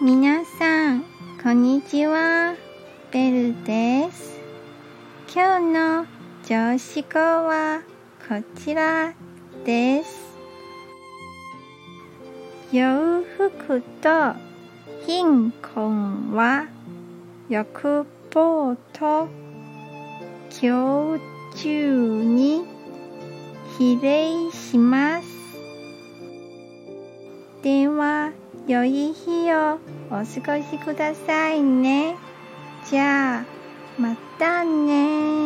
皆さん、こんにちは。ベルです。今日の上司語はこちらです。洋服と貧困は欲望と共中に比例します。では、良い日をお過ごしくださいね。じゃあ、またね